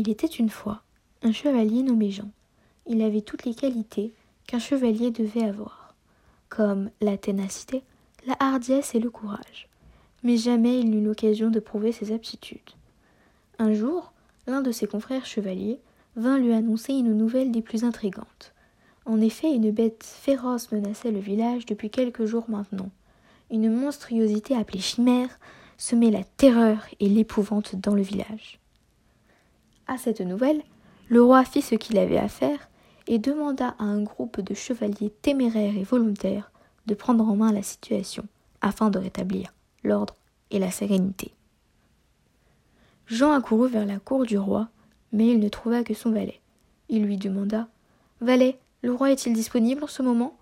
Il était une fois un chevalier nommé Jean. Il avait toutes les qualités qu'un chevalier devait avoir, comme la ténacité, la hardiesse et le courage. Mais jamais il n'eut l'occasion de prouver ses aptitudes. Un jour, l'un de ses confrères chevaliers vint lui annoncer une nouvelle des plus intrigantes. En effet, une bête féroce menaçait le village depuis quelques jours maintenant. Une monstruosité appelée chimère semait la terreur et l'épouvante dans le village. À cette nouvelle, le roi fit ce qu'il avait à faire et demanda à un groupe de chevaliers téméraires et volontaires de prendre en main la situation afin de rétablir l'ordre et la sérénité. Jean accourut vers la cour du roi, mais il ne trouva que son valet. Il lui demanda Valet, le roi est-il disponible en ce moment?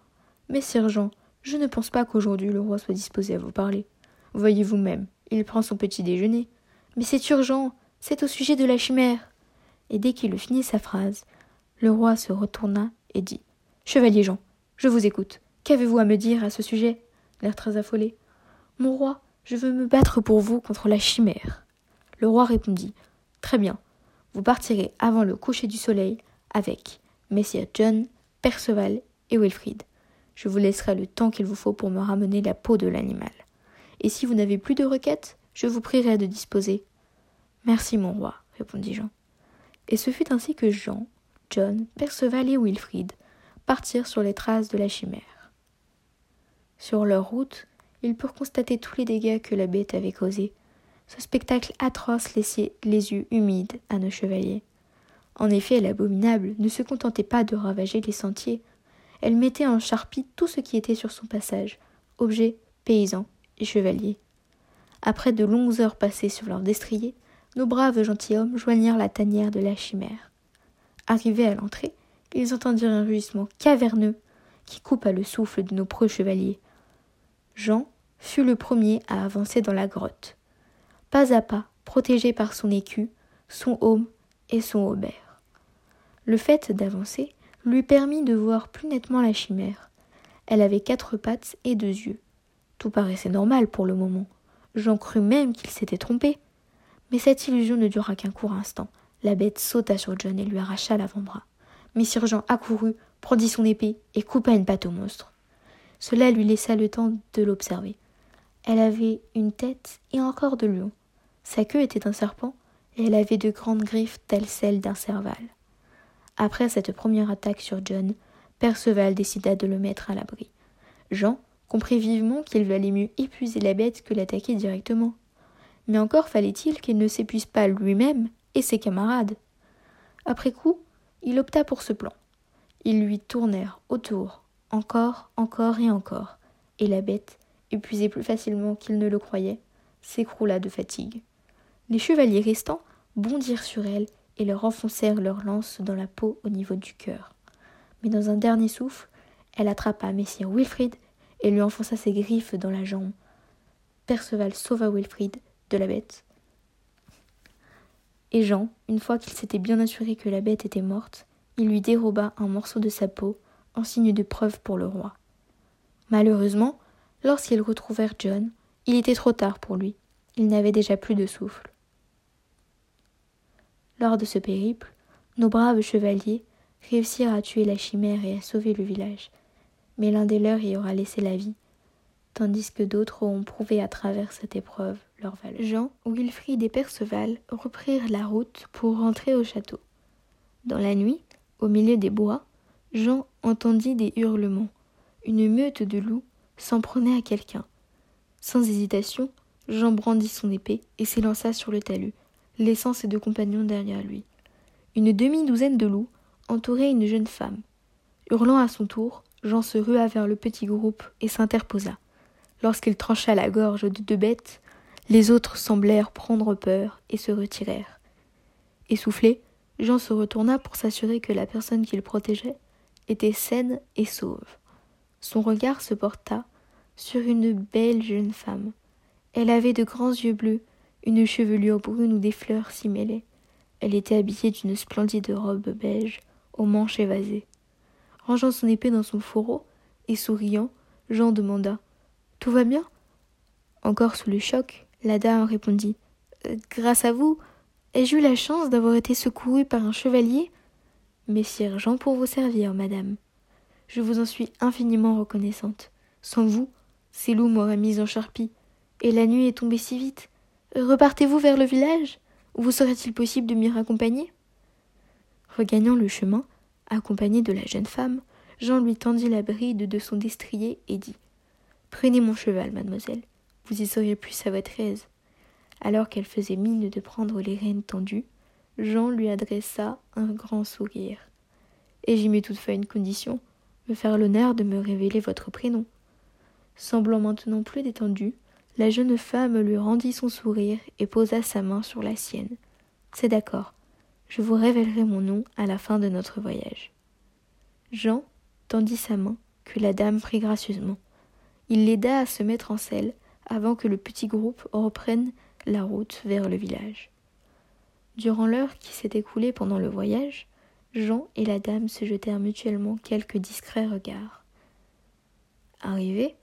Mais sire Jean, je ne pense pas qu'aujourd'hui le roi soit disposé à vous parler. Voyez vous-même, il prend son petit déjeuner. Mais c'est urgent, c'est au sujet de la chimère et dès qu'il eut fini sa phrase, le roi se retourna et dit Chevalier Jean, je vous écoute. Qu'avez-vous à me dire à ce sujet? L'air très affolé. Mon roi, je veux me battre pour vous contre la chimère. Le roi répondit Très bien, vous partirez avant le coucher du soleil avec messieurs John, Perceval et Wilfrid. Je vous laisserai le temps qu'il vous faut pour me ramener la peau de l'animal. Et si vous n'avez plus de requêtes, je vous prierai de disposer. Merci, mon roi, répondit Jean. Et ce fut ainsi que Jean, John, Perceval et Wilfrid partirent sur les traces de la chimère. Sur leur route, ils purent constater tous les dégâts que la bête avait causés. Ce spectacle atroce laissait les yeux humides à nos chevaliers. En effet, l'abominable ne se contentait pas de ravager les sentiers, elle mettait en charpie tout ce qui était sur son passage, objets, paysans et chevaliers. Après de longues heures passées sur leur destrier, nos braves gentilshommes joignirent la tanière de la chimère. Arrivés à l'entrée, ils entendirent un rugissement caverneux qui coupa le souffle de nos preux chevaliers. Jean fut le premier à avancer dans la grotte. Pas à pas, protégé par son écu, son aume et son aubert. Le fait d'avancer lui permit de voir plus nettement la chimère. Elle avait quatre pattes et deux yeux. Tout paraissait normal pour le moment. Jean crut même qu'il s'était trompé. Mais cette illusion ne dura qu'un court instant. La bête sauta sur John et lui arracha l'avant-bras. Messire Jean accourut, prendit son épée et coupa une patte au monstre. Cela lui laissa le temps de l'observer. Elle avait une tête et un corps de lion. Sa queue était un serpent et elle avait de grandes griffes telles celles d'un serval. Après cette première attaque sur John, Perceval décida de le mettre à l'abri. Jean comprit vivement qu'il valait mieux épuiser la bête que l'attaquer directement mais encore fallait-il qu'il ne s'épuise pas lui-même et ses camarades. Après coup, il opta pour ce plan. Ils lui tournèrent autour, encore, encore et encore, et la bête, épuisée plus facilement qu'il ne le croyait, s'écroula de fatigue. Les chevaliers restants bondirent sur elle et leur enfoncèrent leurs lances dans la peau au niveau du cœur. Mais dans un dernier souffle, elle attrapa Messire Wilfrid et lui enfonça ses griffes dans la jambe. Perceval sauva Wilfrid de la bête. Et Jean, une fois qu'il s'était bien assuré que la bête était morte, il lui déroba un morceau de sa peau en signe de preuve pour le roi. Malheureusement, lorsqu'ils retrouvèrent John, il était trop tard pour lui. Il n'avait déjà plus de souffle. Lors de ce périple, nos braves chevaliers réussirent à tuer la chimère et à sauver le village, mais l'un des leurs y aura laissé la vie, tandis que d'autres ont prouvé à travers cette épreuve leur. Jean, Wilfrid et Perceval reprirent la route pour rentrer au château. Dans la nuit, au milieu des bois, Jean entendit des hurlements. Une meute de loups s'en prenait à quelqu'un. Sans hésitation, Jean brandit son épée et s'élança sur le talus, laissant ses deux compagnons derrière lui. Une demi-douzaine de loups entouraient une jeune femme. Hurlant à son tour, Jean se rua vers le petit groupe et s'interposa. Lorsqu'il trancha la gorge de deux bêtes, les autres semblèrent prendre peur et se retirèrent. Essoufflé, Jean se retourna pour s'assurer que la personne qu'il protégeait était saine et sauve. Son regard se porta sur une belle jeune femme. Elle avait de grands yeux bleus, une chevelure brune où des fleurs s'y mêlaient. Elle était habillée d'une splendide robe beige, aux manches évasées. Rangeant son épée dans son fourreau et souriant, Jean demanda tout va bien? Encore sous le choc, la dame répondit euh, Grâce à vous, Ai-je eu la chance d'avoir été secouru par un chevalier? Messire Jean pour vous servir, madame. Je vous en suis infiniment reconnaissante. Sans vous, ces loups m'auraient mise en charpie, et la nuit est tombée si vite. Repartez-vous vers le village? Vous serait-il possible de m'y raccompagner? Regagnant le chemin, accompagné de la jeune femme, Jean lui tendit la bride de son destrier et dit Prenez mon cheval, mademoiselle, vous y seriez plus à votre aise. Alors qu'elle faisait mine de prendre les rênes tendues, Jean lui adressa un grand sourire. Et j'y mets toutefois une condition, me faire l'honneur de me révéler votre prénom. Semblant maintenant plus détendue, la jeune femme lui rendit son sourire et posa sa main sur la sienne. C'est d'accord, je vous révélerai mon nom à la fin de notre voyage. Jean tendit sa main, que la dame prit gracieusement. Il l'aida à se mettre en selle avant que le petit groupe reprenne la route vers le village. Durant l'heure qui s'est écoulée pendant le voyage, Jean et la dame se jetèrent mutuellement quelques discrets regards. Arrivé,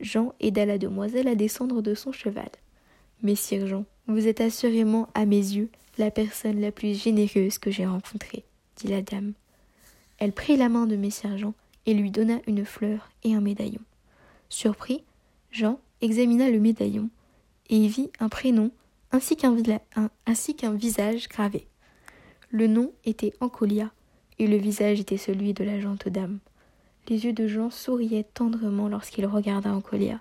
Jean aida la demoiselle à descendre de son cheval. Messire Jean, vous êtes assurément, à mes yeux, la personne la plus généreuse que j'ai rencontrée, dit la dame. Elle prit la main de Messire Jean et lui donna une fleur et un médaillon. Surpris, Jean examina le médaillon et y vit un prénom ainsi qu'un, visage gravé. Le nom était Ancolia et le visage était celui de la jante dame. Les yeux de Jean souriaient tendrement lorsqu'il regarda Ancolia.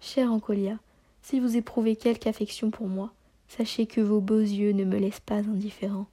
Chère Ancolia, si vous éprouvez quelque affection pour moi, sachez que vos beaux yeux ne me laissent pas indifférent.